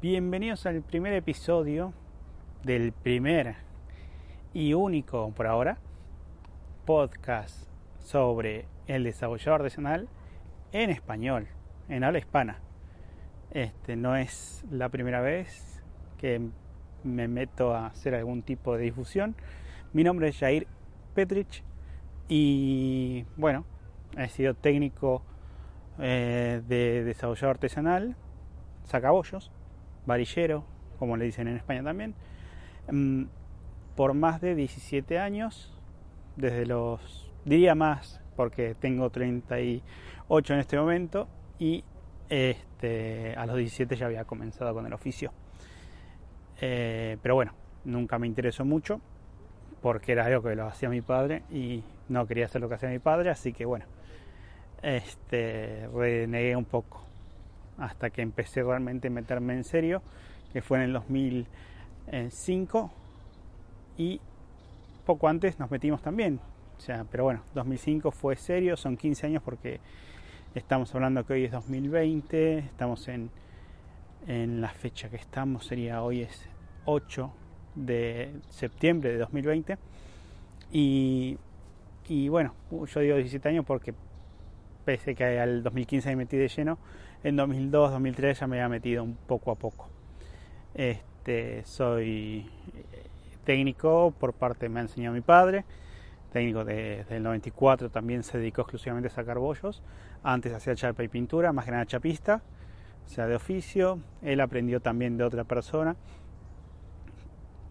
Bienvenidos al primer episodio del primer y único por ahora podcast sobre el desarrollador artesanal en español, en habla hispana. Este no es la primera vez que me meto a hacer algún tipo de difusión. Mi nombre es Jair Petrich y bueno, he sido técnico eh, de desarrollador artesanal, sacabollos varillero, como le dicen en España también, mm, por más de 17 años, desde los, diría más, porque tengo 38 en este momento, y este, a los 17 ya había comenzado con el oficio. Eh, pero bueno, nunca me interesó mucho, porque era algo que lo hacía mi padre y no quería hacer lo que hacía mi padre, así que bueno, este, renegué un poco hasta que empecé realmente a meterme en serio, que fue en el 2005 y poco antes nos metimos también. O sea, pero bueno, 2005 fue serio, son 15 años porque estamos hablando que hoy es 2020, estamos en, en la fecha que estamos, sería hoy es 8 de septiembre de 2020. Y, y bueno, yo digo 17 años porque pese que al 2015 me metí de lleno, en 2002, 2003 ya me había metido un poco a poco. Este, soy eh, técnico por parte, me ha enseñado mi padre, técnico desde el 94, también se dedicó exclusivamente a sacar bollos. Antes hacía chapa y pintura, más que nada chapista, o sea, de oficio. Él aprendió también de otra persona,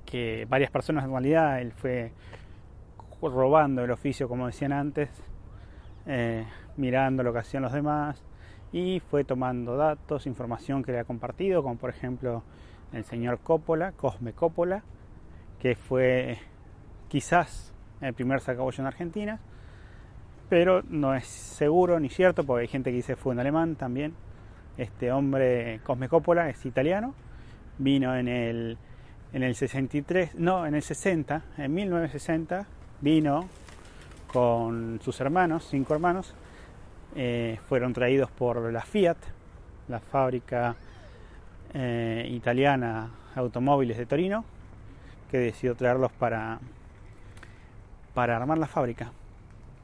que varias personas en realidad, él fue robando el oficio, como decían antes, eh, mirando lo que hacían los demás, y fue tomando datos, información que le ha compartido, como por ejemplo el señor Coppola, Cosme Coppola, que fue quizás el primer sacabollo en Argentina, pero no es seguro ni cierto, porque hay gente que dice fue en alemán también. Este hombre, Cosme Coppola, es italiano, vino en el, en el 63, no, en el 60, en 1960, vino con sus hermanos, cinco hermanos, eh, fueron traídos por la Fiat, la fábrica eh, italiana automóviles de Torino, que decidió traerlos para, para armar la fábrica.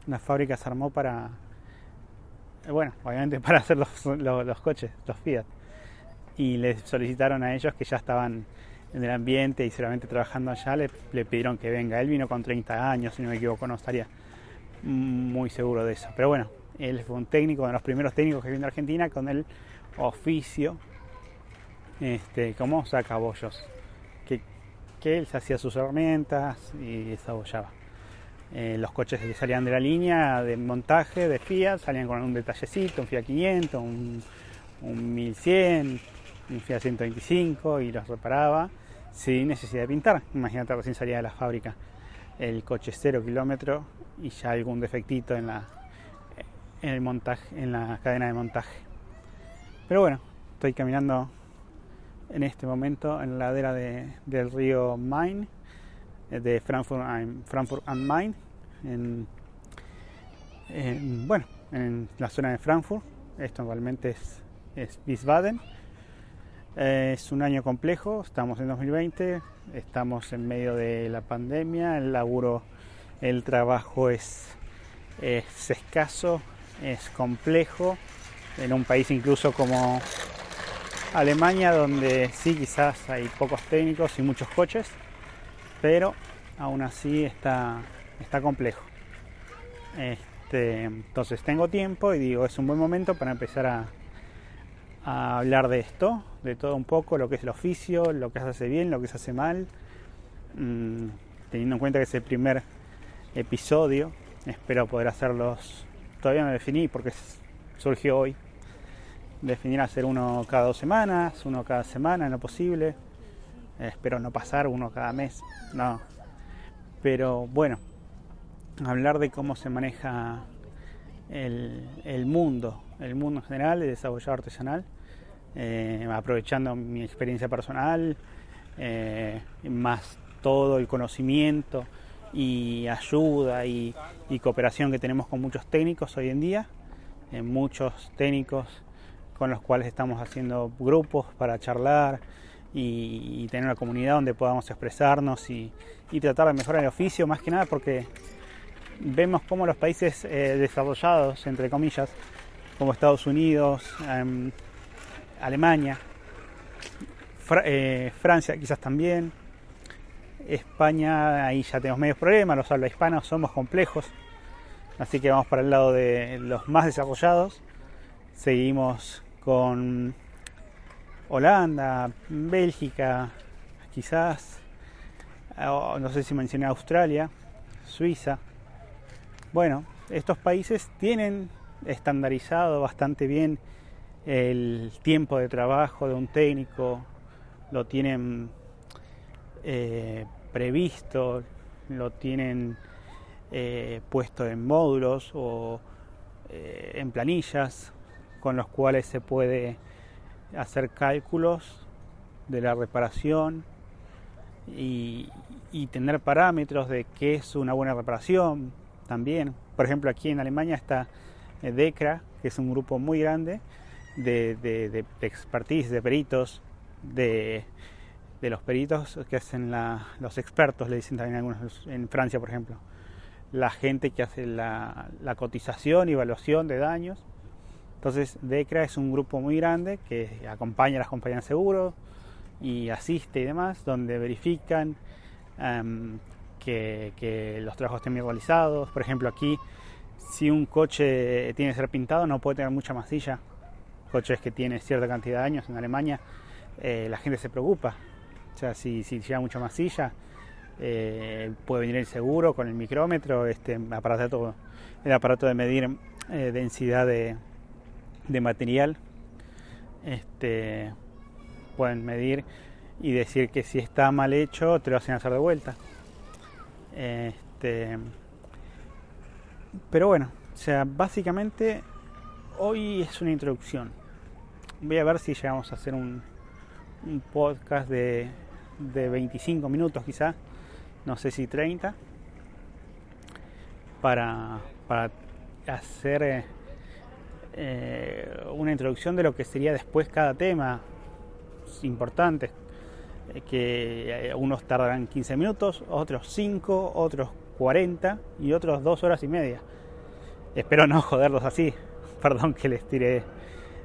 La fábrica se armó para, bueno, obviamente para hacer los, los, coches, los Fiat. Y les solicitaron a ellos que ya estaban en el ambiente y seguramente trabajando allá, le, le, pidieron que venga. Él vino con 30 años, si no me equivoco, no estaría muy seguro de eso. Pero bueno, él fue un técnico, de los primeros técnicos que vino a Argentina con el oficio este, como sacabollos. Que, que él se hacía sus herramientas y desabollaba. Eh, los coches que salían de la línea de montaje de Fiat salían con un detallecito, un Fiat 500, un, un 1100, un Fiat 125 y los reparaba sin necesidad de pintar. Imagínate recién salía de la fábrica el coche cero kilómetro y ya algún defectito en la, en el montaje, en la cadena de montaje. Pero bueno, estoy caminando en este momento en la ladera de, del río Main, eh, de Frankfurt, Frankfurt Main, en, bueno, en la zona de Frankfurt. Esto realmente es, es Wiesbaden. Eh, es un año complejo, estamos en 2020, estamos en medio de la pandemia, el laburo, el trabajo es, es escaso, es complejo en un país incluso como Alemania donde sí quizás hay pocos técnicos y muchos coches pero aún así está, está complejo. Este, entonces tengo tiempo y digo es un buen momento para empezar a, hablar de esto de todo un poco lo que es el oficio lo que se hace bien lo que se hace mal mm, teniendo en cuenta que es el primer episodio espero poder hacerlos todavía me definí porque surgió hoy. definir hacer uno cada dos semanas, uno cada semana en lo posible. espero no pasar uno cada mes, no. Pero bueno, hablar de cómo se maneja el, mundo, el mundo en general, el desarrollo artesanal, eh, aprovechando mi experiencia personal, eh, más todo el conocimiento y ayuda y, cooperación que tenemos con muchos técnicos hoy en día, eh, muchos técnicos con los cuales estamos haciendo grupos para charlar y, tener una comunidad donde podamos expresarnos y, tratar de mejorar el oficio, más que nada porque vemos cómo los países eh, desarrollados, entre comillas, como Estados Unidos, em, Alemania, eh, Francia quizás también, España, ahí ya tenemos medios problemas, los habla hispanos somos complejos, así que vamos para el lado de los más desarrollados, seguimos con Holanda, Bélgica, quizás, no sé si mencioné Australia, Suiza. Bueno, estos países tienen estandarizado bastante bien el tiempo de trabajo de un técnico, lo tienen eh, previsto, lo tienen eh, puesto en módulos o eh, en planillas con los cuales se puede hacer cálculos de la reparación y, tener parámetros de qué es una buena reparación también. Por ejemplo, aquí en Alemania está DECRA, que es un grupo muy grande de, de, expertise, de peritos, de, los peritos que hacen los expertos, le dicen también algunos en Francia, por ejemplo. La gente que hace la, la cotización y evaluación de daños entonces, DECRA es un grupo muy grande que acompaña a las compañías de seguro y asiste y demás, donde verifican em, que, los trabajos estén bien realizados. Por ejemplo, aquí, si un coche tiene que ser pintado, no puede tener mucha masilla. Coches que tienen cierta cantidad de años en Alemania, eh, la gente se preocupa. O sea, si, si lleva mucha masilla, eh, puede venir el seguro con el micrómetro, este aparato, el aparato de medir eh, densidad de, de material este, pueden medir y decir que si está mal hecho te lo hacen hacer de vuelta. Este, pero bueno, o sea, básicamente hoy es una introducción. Voy a ver si llegamos a hacer un, un podcast de, de 25 minutos quizá, no sé si 30, para, para hacer... Eh, eh, una introducción de lo que sería después cada tema importante, eh, que unos tardarán 15 minutos, otros 5, otros 40 y otros 2 horas y media. Espero no joderlos así, perdón que les tire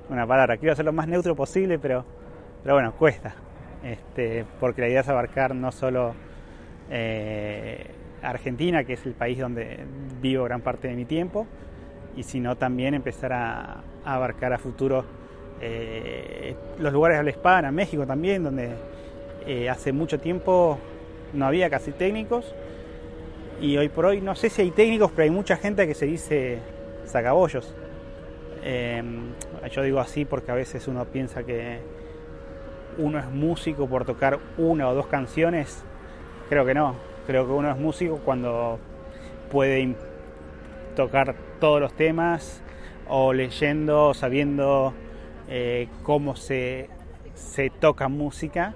una palabra, quiero hacer lo más neutro posible, pero, pero bueno, cuesta, este, porque la idea es abarcar no solo Argentina, que es el país donde vivo gran parte de mi tiempo, y sino también empezar a, abarcar a futuro eh, los lugares de la hispana, México también, donde eh, hace mucho tiempo no había casi técnicos y hoy por hoy no sé si hay técnicos, pero hay mucha gente que se dice sacabollos. Em, yo digo así porque a veces uno piensa que uno es músico por tocar una o dos canciones. Creo que no. Creo que uno es músico cuando puede tocar todos los temas o leyendo, sabiendo eh, cómo se, toca música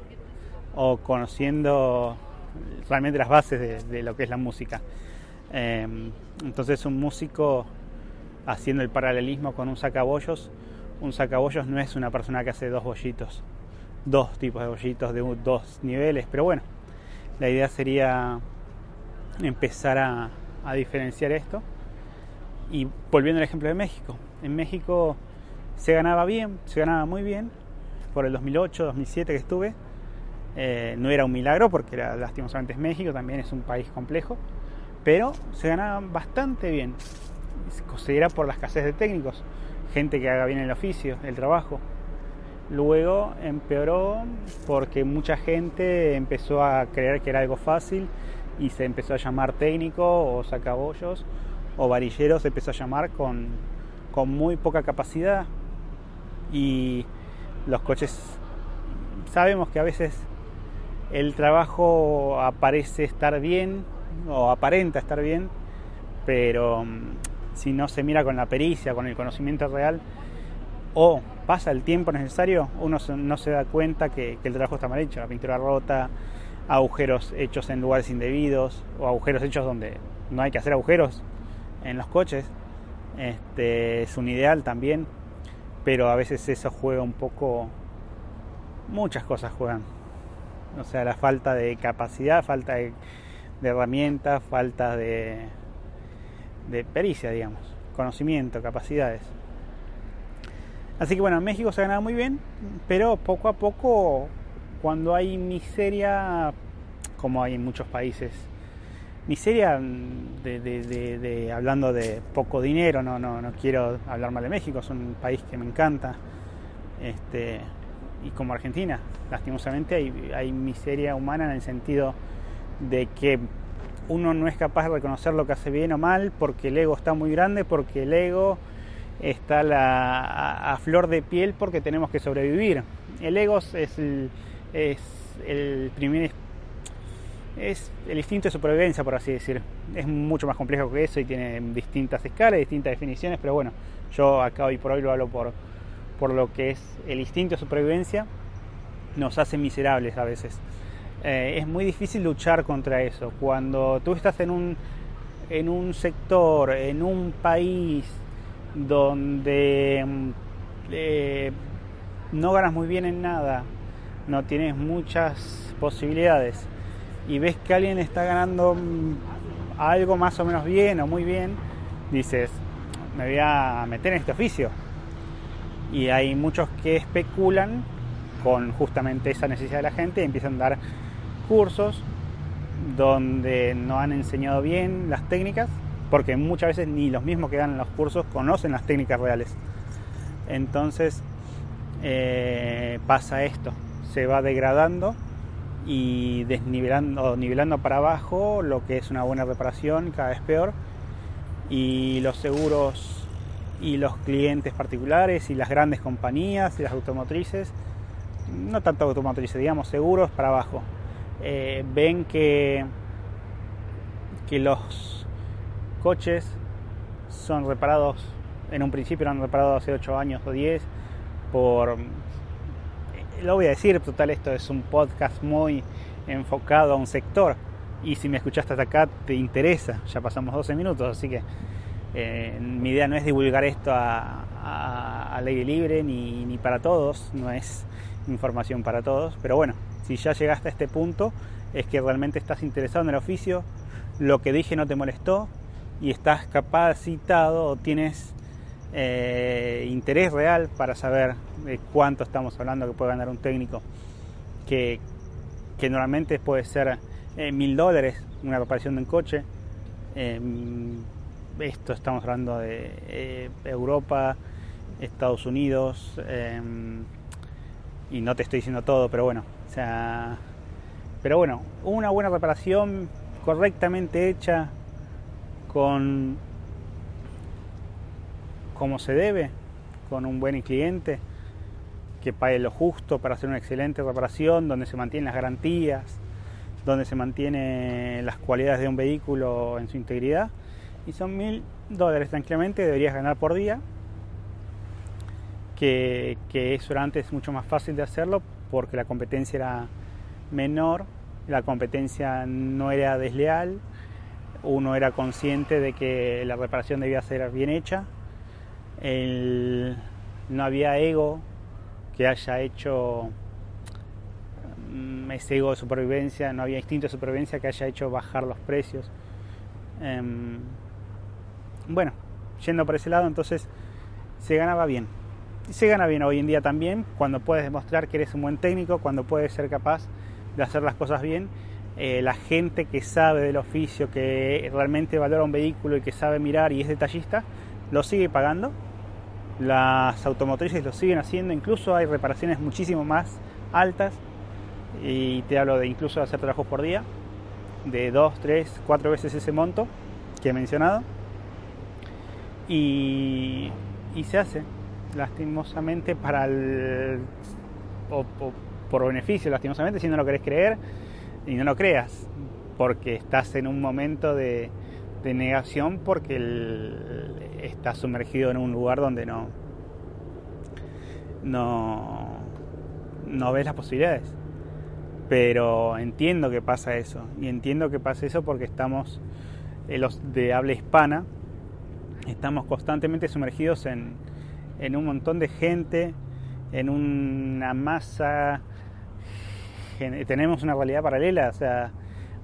o conociendo realmente las bases de, lo que es la música. Em, entonces un músico haciendo el paralelismo con un sacabollos, un sacabollos no es una persona que hace dos bollitos, dos tipos de bollitos de dos niveles, pero bueno, la idea sería empezar a diferenciar esto. Y volviendo al ejemplo de México, en México se ganaba bien, se ganaba muy bien, por el 2008, 2007 que estuve, eh, no era un milagro porque era lastimosamente México, también es un país complejo, pero se ganaba bastante bien, se era por la escasez de técnicos, gente que haga bien el oficio, el trabajo. Luego empeoró porque mucha gente empezó a creer que era algo fácil y se empezó a llamar técnico o sacabollos o varilleros se empezó a llamar con, muy poca capacidad. Y los coches sabemos que a veces el trabajo aparece estar bien o aparenta estar bien, pero mm, si no se mira con la pericia, con el conocimiento real, o pasa el tiempo necesario, uno no se da cuenta que, el trabajo está mal hecho, la pintura rota, agujeros hechos en lugares indebidos, o agujeros hechos donde no hay que hacer agujeros en los coches. Este, es un ideal también, pero a veces eso juega un poco, muchas cosas juegan. O sea, la falta de capacidad, falta de, herramientas, falta de, de pericia, digamos, conocimiento, capacidades. Así que bueno, en México se ha ganado muy bien, pero poco a poco, cuando hay miseria, como hay en muchos países, miseria de, hablando de poco dinero, no, no, no quiero hablar mal de México, es un país que me encanta, este, y como Argentina, lastimosamente hay, hay miseria humana en el sentido de que uno no es capaz de reconocer lo que hace bien o mal porque el ego está muy grande, porque el ego está la, a, flor de piel porque tenemos que sobrevivir. El ego es el, primer es el instinto de supervivencia, por así decir. Es mucho más complejo que eso y tiene distintas escalas, distintas definiciones, pero bueno, yo acá hoy por hoy lo hablo por, por lo que es el instinto de supervivencia, nos hace miserables a veces. Eh, es muy difícil luchar contra eso. Cuando tú estás en un, en un sector, en un país donde mm, eh, no ganas muy bien en nada, no tienes muchas posibilidades y ves que alguien está ganando mm, algo más o menos bien o muy bien, dices, me voy a meter en este oficio. Y hay muchos que especulan con justamente esa necesidad de la gente y empiezan a dar cursos donde no han enseñado bien las técnicas porque muchas veces ni los mismos que dan los cursos conocen las técnicas reales. Entonces eh, pasa esto, se va degradando y desnivelando, nivelando para abajo lo que es una buena reparación, cada vez peor, y los seguros y los clientes particulares y las grandes compañías y las automotrices, no tanto automotrices, digamos seguros para abajo, eh, ven que, que los coches son reparados, en un principio eran reparados hace 8 años o 10 por... Eh, lo voy a decir, total, esto es un podcast muy enfocado a un sector y si me escuchaste hasta acá te interesa, ya pasamos 12 minutos, así que eh, mi idea no es divulgar esto a, a, ley libre ni, ni, para todos, no es información para todos, pero bueno, si ya llegaste a este punto es que realmente estás interesado en el oficio, lo que dije no te molestó, y estás capacitado o tienes eh, interés real para saber cuánto estamos hablando que puede ganar un técnico, que, normalmente puede ser eh, mil dólares una reparación de un coche. Em, esto estamos hablando de eh, Europa, Estados Unidos, em, y no te estoy diciendo todo, pero bueno, o sea, pero bueno, una buena reparación correctamente hecha, con como se debe, con un buen cliente que pague lo justo para hacer una excelente reparación, donde se mantienen las garantías, donde se mantienen las cualidades de un vehículo en su integridad. Y son mil dólares tranquilamente, deberías ganar por día, que, que eso era antes mucho más fácil de hacerlo porque la competencia era menor, la competencia no era desleal, uno era consciente de que la reparación debía ser bien hecha, no había ego que haya hecho mm, ese ego de supervivencia, no había instinto de supervivencia que haya hecho bajar los precios. Em, bueno, yendo por ese lado, entonces se ganaba bien. Y se gana bien hoy en día también cuando puedes demostrar que eres un buen técnico, cuando puedes ser capaz de hacer las cosas bien eh, la gente que sabe del oficio, que realmente valora un vehículo y que sabe mirar y es detallista, lo sigue pagando. Las automotrices lo siguen haciendo, incluso hay reparaciones muchísimo más altas y te hablo de incluso hacer trabajos por día, de dos, tres, cuatro veces ese monto que he mencionado. Y, y se hace, lastimosamente para el... O, por beneficio, lastimosamente, si no lo querés creer y no lo creas, porque estás en un momento de, negación porque estás sumergido en un lugar donde no, no, no ves las posibilidades. Pero entiendo que pasa eso, y entiendo que pasa eso porque estamos, eh, los de habla hispana, estamos constantemente sumergidos en, en un montón de gente, en una masa, tenemos una realidad paralela, o sea,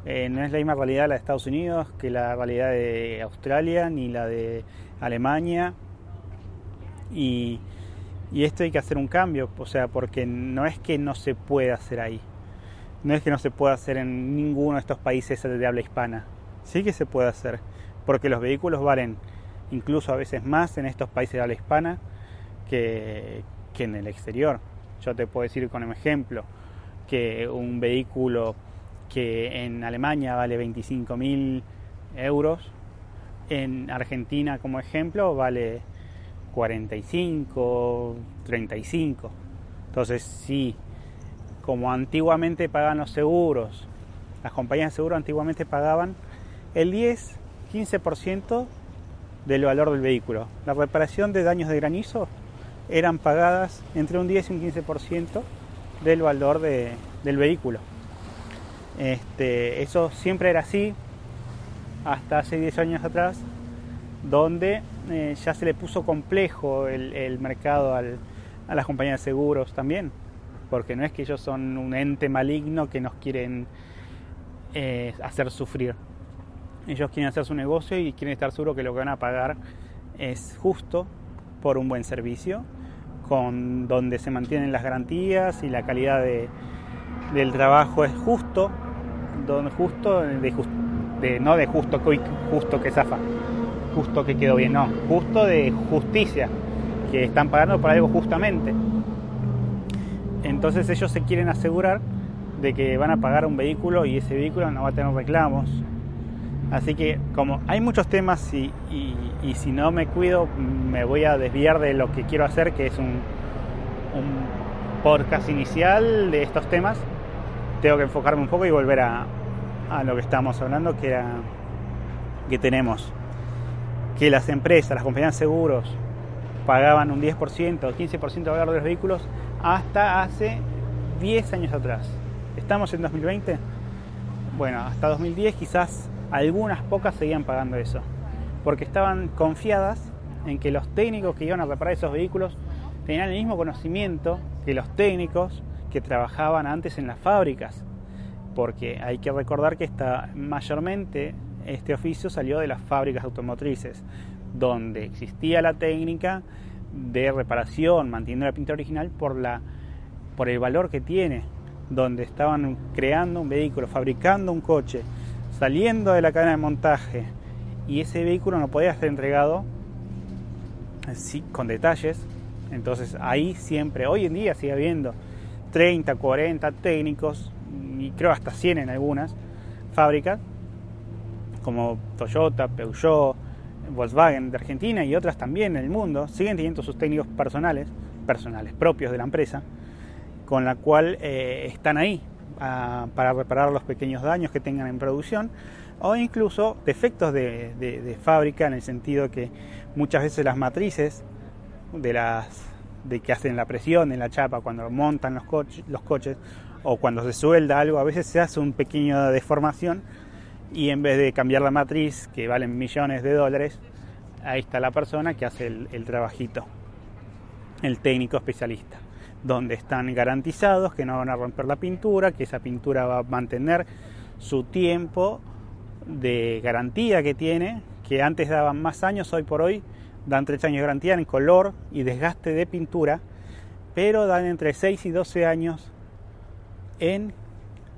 eh, no es la misma realidad la de Estados Unidos que la realidad de Australia ni la de Alemania. Y, y esto hay que hacer un cambio, o sea, porque no es que no se pueda hacer ahí, no es que no se pueda hacer en ninguno de estos países de habla hispana, sí que se puede hacer, porque los vehículos valen incluso a veces más en estos países de habla hispana que, que en el exterior. Yo te puedo decir con un ejemplo que un vehículo que en Alemania vale 25.000 euros, en Argentina como ejemplo vale 45, 35. Entonces sí, como antiguamente pagaban los seguros, las compañías de seguro antiguamente pagaban el 10, 15% del valor del vehículo. La reparación de daños de granizo eran pagadas entre un 10 y un 15% del valor del vehículo. Este, eso siempre era así hasta hace 10 años atrás, donde eh, ya se le puso complejo el, mercado a las compañías de seguros también, porque no es que ellos son un ente maligno que nos quieren eh, hacer sufrir. Ellos quieren hacer su negocio y quieren estar seguros que lo que van a pagar es justo por un buen servicio con donde se mantienen las garantías y la calidad del trabajo es justo, donde justo, de, no de justo, justo que zafa, justo que quedó bien, no, justo de justicia, que están pagando por algo justamente. Entonces ellos se quieren asegurar de que van a pagar un vehículo y ese vehículo no va a tener reclamos. Así que como hay muchos temas y y si no me cuido me voy a desviar de lo que quiero hacer, que es un, un podcast inicial de estos temas. Tengo que enfocarme un poco y volver a, lo que estábamos hablando, que era que tenemos que las empresas, las compañías de seguros, pagaban un 10% o 15% de valor de los vehículos hasta hace 10 años atrás. ¿Estamos en 2020? Bueno, hasta 2010 quizás algunas pocas seguían pagando eso porque estaban confiadas en que los técnicos que iban a reparar esos vehículos tenían el mismo conocimiento que los técnicos que trabajaban antes en las fábricas, porque hay que recordar que está mayormente este oficio salió de las fábricas automotrices, donde existía la técnica de reparación, manteniendo la pintura original por, la, por el valor que tiene, donde estaban creando un vehículo, fabricando un coche, saliendo de la cadena de montaje, y ese vehículo no podía ser entregado con detalles. Entonces ahí siempre, hoy en día sigue habiendo 30, 40 técnicos, y creo hasta 100 en algunas fábricas, como Toyota, Peugeot, Volkswagen de Argentina y otras también en el mundo, siguen teniendo sus técnicos personales, personales propios de la empresa, con la cual eh, están ahí ah, para reparar los pequeños daños que tengan en producción o incluso defectos de, fábrica en el sentido que muchas veces las matrices de las de que hacen la presión en la chapa cuando montan los, los coches o cuando se suelda algo a veces se hace un pequeño deformación y en vez de cambiar la matriz que valen millones de dólares ahí está la persona que hace el, el trabajito el técnico especialista donde están garantizados que no van a romper la pintura que esa pintura va a mantener su tiempo de garantía que tiene, que antes daban más años, hoy por hoy dan 3 años de garantía en color y desgaste de pintura, pero dan entre 6 y 12 años en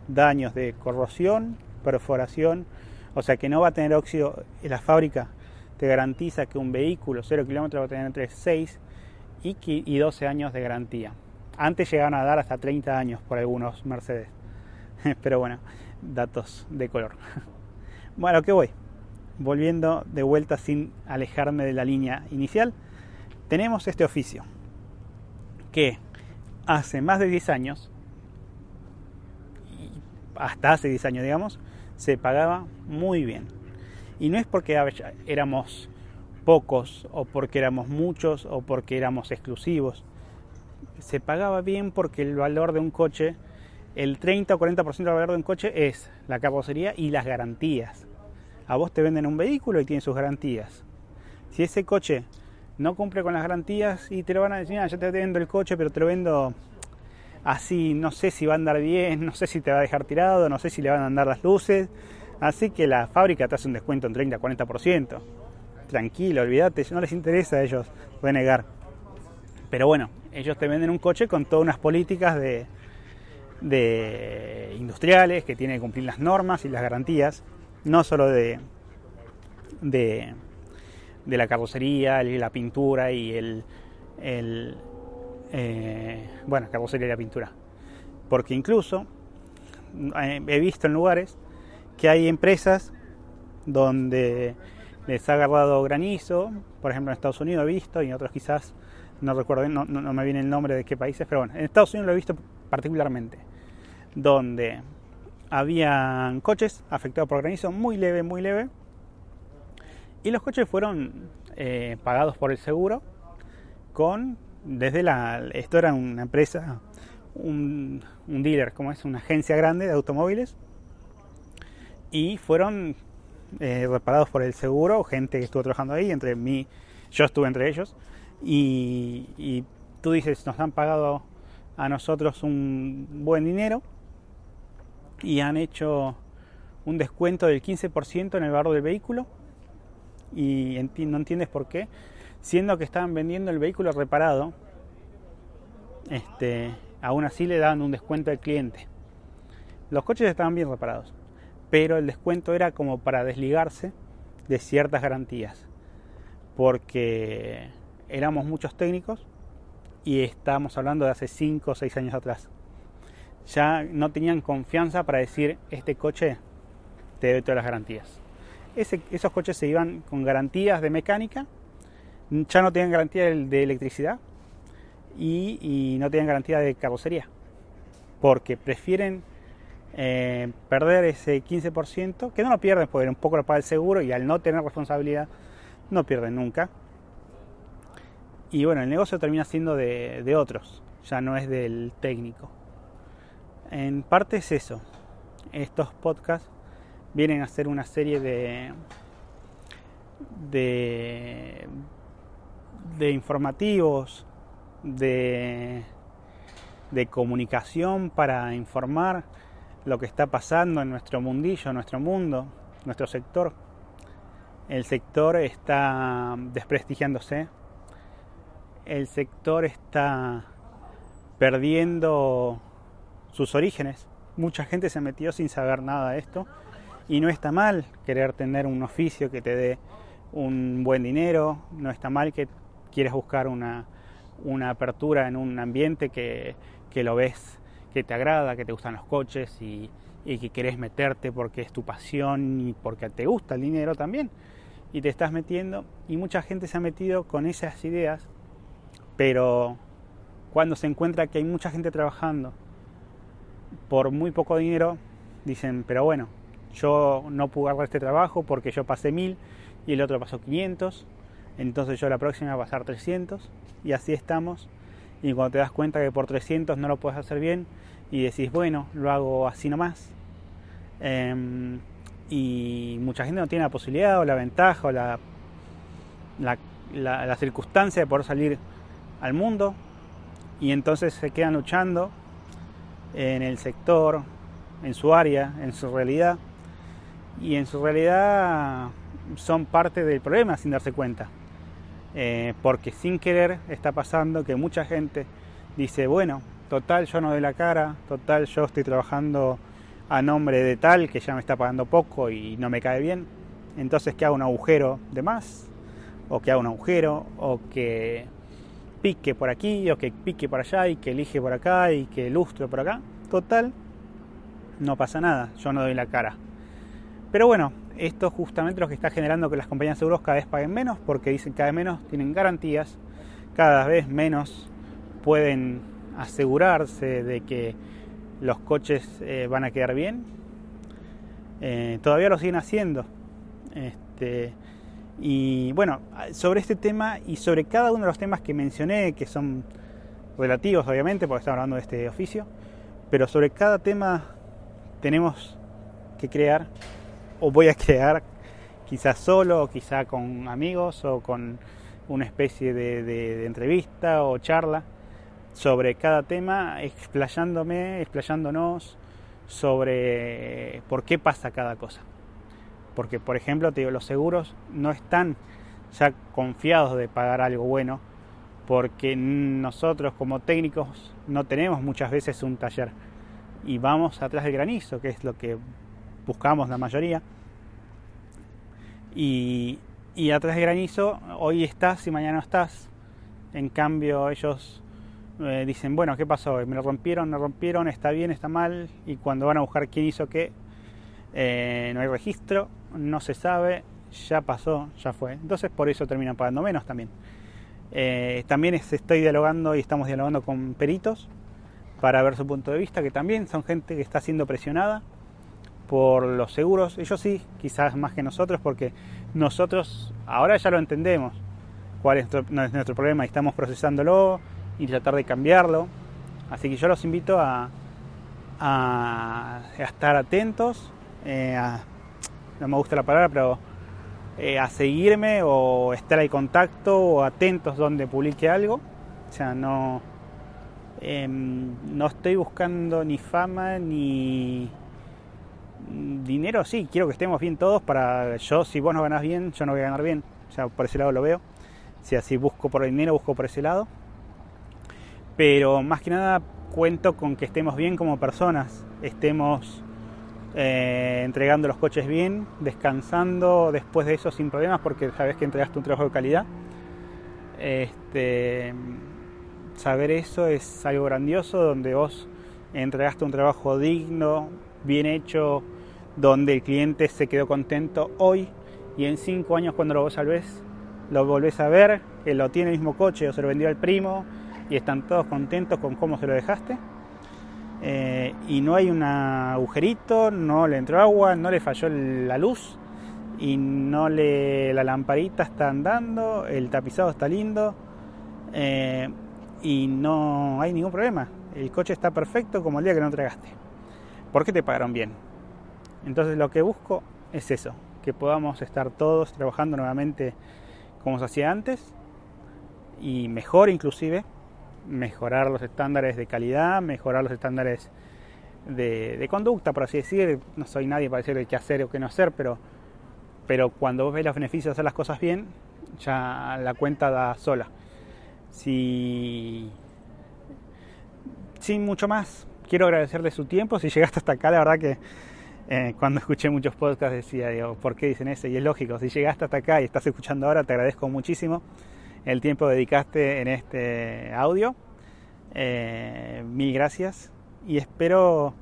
daños de corrosión, perforación, o sea que no va a tener óxido. La fábrica te garantiza que un vehículo 0 kilómetros va a tener entre 6 y 12 años de garantía. Antes llegaban a dar hasta 30 años por algunos Mercedes. Pero bueno, datos de color. Bueno, ¿qué voy? Volviendo de vuelta sin alejarme de la línea inicial, tenemos este oficio. que hace más de 10 años, hasta hace 10 años digamos, se pagaba muy bien. Y no es porque éramos pocos o porque éramos muchos o porque éramos exclusivos. Se pagaba bien porque el valor de un coche, el 30 o 40% del valor de un coche es la carrocería y las garantías. A vos te venden un vehículo y tiene sus garantías. Si ese coche no cumple con las garantías y te lo van a decir, ah, ya te vendo el coche, pero te lo vendo así, no sé si va a andar bien, no sé si te va a dejar tirado, no sé si le van a andar las luces. Así que la fábrica te hace un descuento en 30-40%. Tranquilo, olvídate, no les interesa a ellos renegar. Pero bueno, ellos te venden un coche con todas unas políticas de, de industriales que tienen que cumplir las normas y las garantías, no solo de, la carrocería, la pintura y el, el eh, bueno, carrocería y la pintura. Porque incluso eh, he visto en lugares que hay empresas donde les ha agarrado granizo, por ejemplo en Estados Unidos he visto y en otros quizás no recuerdo, no, no, me viene el nombre de qué países, pero bueno, en Estados Unidos lo he visto particularmente, donde habían coches afectados por granizo muy leve, muy leve, y los coches fueron eh, pagados por el seguro con, desde la, esto era una empresa, un, dealer, como es una agencia grande de automóviles, y fueron eh, reparados por el seguro, gente que estuvo trabajando ahí, entre mí, yo estuve entre ellos, y, y tú dices, nos han pagado a nosotros un buen dinero y han hecho un descuento del 15% en el valor del vehículo y no entiendes por qué, siendo que estaban vendiendo el vehículo reparado, este, aún así le daban un descuento al cliente. Los coches estaban bien reparados, pero el descuento era como para desligarse de ciertas garantías, porque éramos muchos técnicos y estábamos hablando de hace 5 o 6 años atrás. Ya no tenían confianza para decir, este coche te debe todas las garantías esos coches se iban con garantías de mecánica, ya no tenían garantía de, electricidad y, no tenían garantía de carrocería, porque prefieren eh, perder ese 15%, que no lo pierden porque un poco lo paga el seguro y al no tener responsabilidad no pierden nunca. Y bueno, el negocio termina siendo de, de otros, ya no es del técnico. En parte es eso. Estos podcasts vienen a hacer una serie de, de, de informativos, de, de comunicación para informar lo que está pasando en nuestro mundillo, nuestro mundo, nuestro sector. El sector está desprestigiándose, el sector está perdiendo sus orígenes. Mucha gente se metió sin saber nada de esto y no está mal querer tener un oficio que te dé un buen dinero, no está mal que quieres buscar una, apertura en un ambiente que, lo ves, que te agrada, que te gustan los coches y, que querés meterte porque es tu pasión y porque te gusta el dinero también. Y te estás metiendo y mucha gente se ha metido con esas ideas, pero cuando se encuentra que hay mucha gente trabajando por muy poco dinero, dicen, pero bueno, yo no pude agarrar este trabajo porque yo pasé 1000 y el otro pasó 500, entonces yo la próxima voy a pasar 300 y así estamos. Y cuando te das cuenta que por 300 no lo puedes hacer bien y decís, bueno, lo hago así nomás. Em, y mucha gente no tiene la posibilidad o la ventaja o la, la, la circunstancia de poder salir al mundo y entonces se quedan luchando en el sector, en su área, en su realidad y en su realidad son parte del problema sin darse cuenta. Eh, porque sin querer está pasando que mucha gente dice, bueno, total yo no doy la cara, total yo estoy trabajando a nombre de tal que ya me está pagando poco y no me cae bien, entonces que haga un agujero de más, o que haga un agujero, o que pique por aquí, o que pique por allá, y que elige por acá, y que lustre por acá, total, no pasa nada, yo no doy la cara. Pero bueno, esto es justamente lo que está generando que las compañías de seguros cada vez paguen menos porque dicen cada vez menos tienen garantías, cada vez menos pueden asegurarse de que los coches eh, van a quedar bien. Eh, todavía lo siguen haciendo. Este, y bueno, sobre este tema y sobre cada uno de los temas que mencioné, que son relativos obviamente, porque estamos hablando de este oficio, pero sobre cada tema tenemos que crear, o voy a crear, quizás solo, o quizá con amigos, o con una especie de, entrevista o charla sobre cada tema, explayándome, explayándonos sobre por qué pasa cada cosa. Porque, por ejemplo, te digo, los seguros no están ya confiados de pagar algo bueno, porque nosotros como técnicos no tenemos muchas veces un taller y vamos atrás del granizo, que es lo que buscamos la mayoría. Y, y atrás del granizo, hoy estás y mañana no estás. En cambio, ellos eh, dicen, bueno, ¿qué pasó? Me lo rompieron, no rompieron, está bien, está mal. Y cuando van a buscar quién hizo qué, eh, no hay registro, no se sabe, ya pasó, ya fue. Entonces por eso terminan pagando menos también. Eh, también estoy dialogando y estamos dialogando con peritos para ver su punto de vista, que también son gente que está siendo presionada por los seguros. Ellos sí, quizás más que nosotros, porque nosotros ahora ya lo entendemos cuál es nuestro, problema y estamos procesándolo y tratar de cambiarlo. Así que yo los invito a, a, estar atentos, eh, no me gusta la palabra, pero eh, a seguirme o estar en contacto o atentos donde publique algo. O sea, no, em, no estoy buscando ni fama ni dinero. Sí, quiero que estemos bien todos para yo, si vos no ganás bien, yo no voy a ganar bien. O sea, por ese lado lo veo. Si así busco por el dinero, busco por ese lado. Pero más que nada cuento con que estemos bien como personas, estemos eh, entregando los coches bien, descansando después de eso sin problemas porque sabes que entregaste un trabajo de calidad. Este, saber eso es algo grandioso donde vos entregaste un trabajo digno, bien hecho, donde el cliente se quedó contento hoy y en cinco años cuando lo salves lo volvés a ver, que lo tiene el mismo coche o se lo vendió al primo y están todos contentos con cómo se lo dejaste eh, y no hay un agujerito, no le entró agua, no le falló la luz y no le la lamparita está andando, el tapizado está lindo eh, y no hay ningún problema. El coche está perfecto como el día que no entregaste. ¿Por qué te pagaron bien? Entonces lo que busco es eso, que podamos estar todos trabajando nuevamente como se hacía antes y mejor inclusive mejorar los estándares de calidad, mejorar los estándares de, conducta, por así decir. No soy nadie para decir qué hacer o qué no hacer, pero, pero cuando vos ves los beneficios de hacer las cosas bien, ya la cuenta da sola. Si, sin mucho más, quiero agradecerle su tiempo. Si llegaste hasta acá, la verdad que eh, cuando escuché muchos podcasts decía, digo, ¿por qué dicen eso? Y es lógico, si llegaste hasta acá y estás escuchando ahora, te agradezco muchísimo el tiempo que dedicaste en este audio. Eh, mil gracias y espero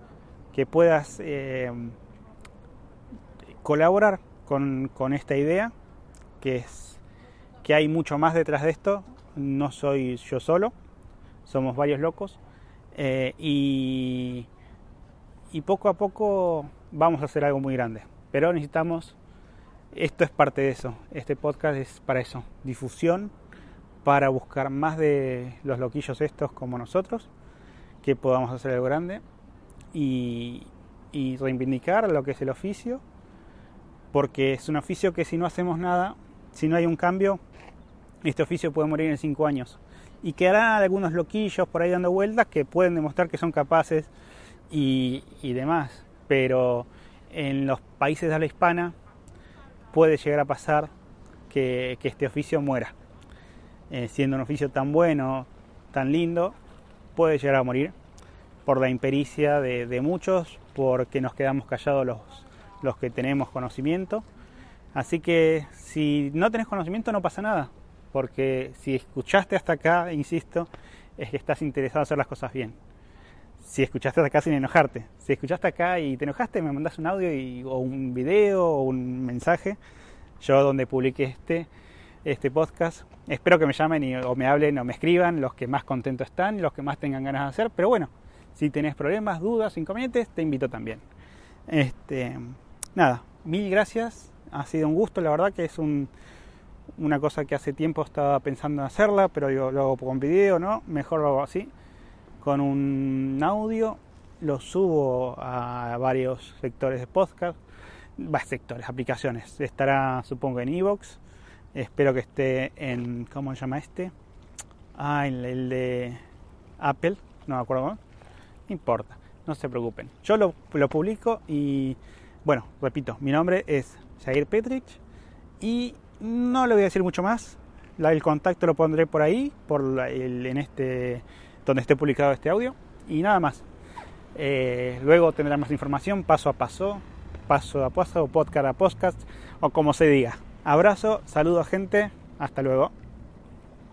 que puedas eh, colaborar con, esta idea, que es que hay mucho más detrás de esto. No soy yo solo, somos varios locos. Eh, y, y poco a poco vamos a hacer algo muy grande. Pero necesitamos, esto es parte de eso, este podcast es para eso, difusión para buscar más de los loquillos estos como nosotros, que podamos hacer algo grande y, reivindicar lo que es el oficio, porque es un oficio que si no hacemos nada, si no hay un cambio, este oficio puede morir en cinco años. Y quedarán algunos loquillos por ahí dando vueltas que pueden demostrar que son capaces y, demás. Pero en los países de habla hispana puede llegar a pasar que este oficio muera. Eh, siendo un oficio tan bueno, tan lindo, puede llegar a morir por la impericia de, muchos, porque nos quedamos callados los, los que tenemos conocimiento. Así que si no tenés conocimiento no pasa nada, porque si escuchaste hasta acá, insisto, es que estás interesado en hacer las cosas bien. Si escuchaste hasta acá sin enojarte, si escuchaste acá y te enojaste, me mandas un audio o un video o un mensaje, yo donde publique este este podcast. Espero que me llamen y, o me hablen o me escriban los que más contentos están los que más tengan ganas de hacer. Pero bueno, si tenés problemas, dudas, inconvenientes, te invito también. Este, nada, mil gracias. Ha sido un gusto, la verdad que es un, una cosa que hace tiempo estaba pensando en hacerla, pero yo lo hago con video, ¿no? Mejor lo hago así, con un audio, lo subo a varios sectores de podcast, va, sectores, aplicaciones. Estará, supongo, en Evox. Espero que esté en, ¿cómo se llama este? Ah, el, el de Apple, no me acuerdo. No importa, no se preocupen. Yo lo, lo publico y, bueno, repito, mi nombre es Jair Petrich y no le voy a decir mucho más. El contacto lo pondré por ahí, por en este, donde esté publicado este audio. Y nada más. Eh, luego tendrá más información paso a paso, paso a paso, podcast a podcast, o como se diga. Abrazo, saludo gente, hasta luego.